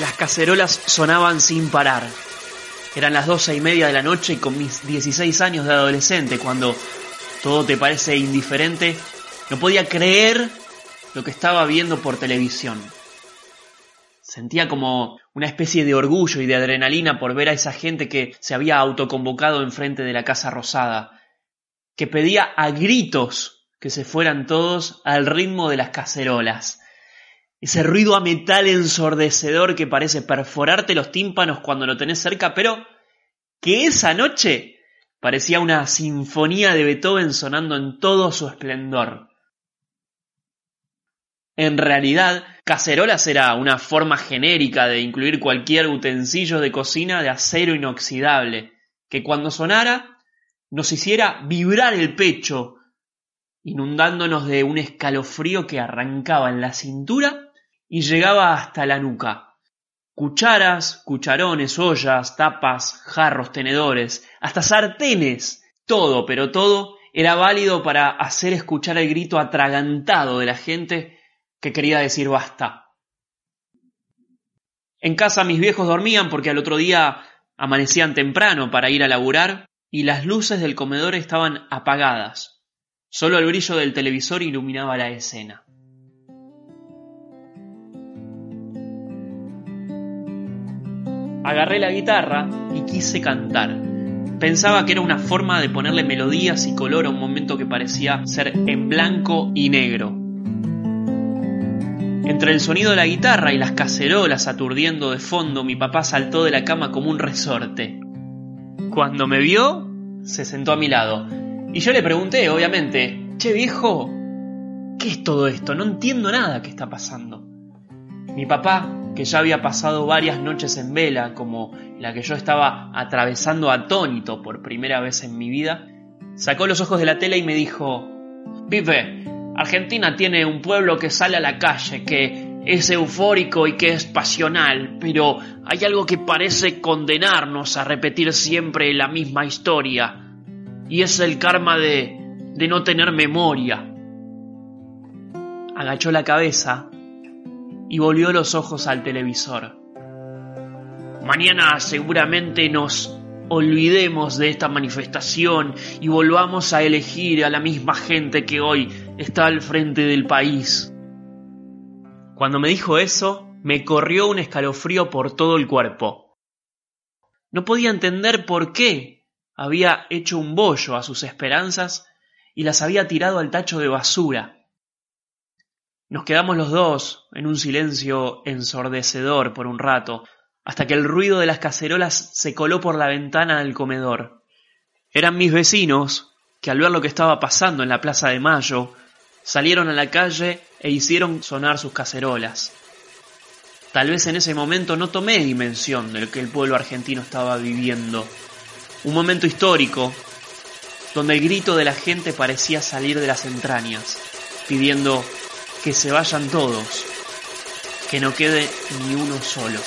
Las cacerolas sonaban sin parar. Eran las doce y media de la noche y con mis 16 años de adolescente, cuando todo te parece indiferente, no podía creer lo que estaba viendo por televisión. Sentía como una especie de orgullo y de adrenalina por ver a esa gente que se había autoconvocado enfrente de la Casa Rosada, que pedía a gritos que se fueran todos al ritmo de las cacerolas. Ese ruido a metal ensordecedor que parece perforarte los tímpanos cuando lo tenés cerca, pero que esa noche parecía una sinfonía de Beethoven sonando en todo su esplendor. En realidad, cacerolas era una forma genérica de incluir cualquier utensilio de cocina de acero inoxidable, que cuando sonara nos hiciera vibrar el pecho, inundándonos de un escalofrío que arrancaba en la cintura y llegaba hasta la nuca. Cucharas, cucharones, ollas, tapas, jarros, tenedores, hasta sartenes, todo, pero todo era válido para hacer escuchar el grito atragantado de la gente que quería decir basta. En casa mis viejos dormían porque al otro día amanecían temprano para ir a laburar y las luces del comedor estaban apagadas. Solo el brillo del televisor iluminaba la escena. Agarré la guitarra y quise cantar. Pensaba que era una forma de ponerle melodías y color a un momento que parecía ser en blanco y negro. Entre el sonido de la guitarra y las cacerolas aturdiendo de fondo, mi papá saltó de la cama como un resorte. Cuando me vio, se sentó a mi lado. Y yo le pregunté, obviamente, Che viejo, ¿qué es todo esto? No entiendo nada que está pasando. Mi papá, que ya había pasado varias noches en vela, como la que yo estaba atravesando atónito por primera vez en mi vida, sacó los ojos de la tela y me dijo, Vive, Argentina tiene un pueblo que sale a la calle, que es eufórico y que es pasional, pero hay algo que parece condenarnos a repetir siempre la misma historia, y es el karma de, de no tener memoria. Agachó la cabeza y volvió los ojos al televisor. Mañana seguramente nos olvidemos de esta manifestación y volvamos a elegir a la misma gente que hoy está al frente del país. Cuando me dijo eso, me corrió un escalofrío por todo el cuerpo. No podía entender por qué había hecho un bollo a sus esperanzas y las había tirado al tacho de basura. Nos quedamos los dos en un silencio ensordecedor por un rato, hasta que el ruido de las cacerolas se coló por la ventana del comedor. Eran mis vecinos, que al ver lo que estaba pasando en la Plaza de Mayo, salieron a la calle e hicieron sonar sus cacerolas. Tal vez en ese momento no tomé dimensión de lo que el pueblo argentino estaba viviendo. Un momento histórico, donde el grito de la gente parecía salir de las entrañas, pidiendo que se vayan todos, que no quede ni uno solo.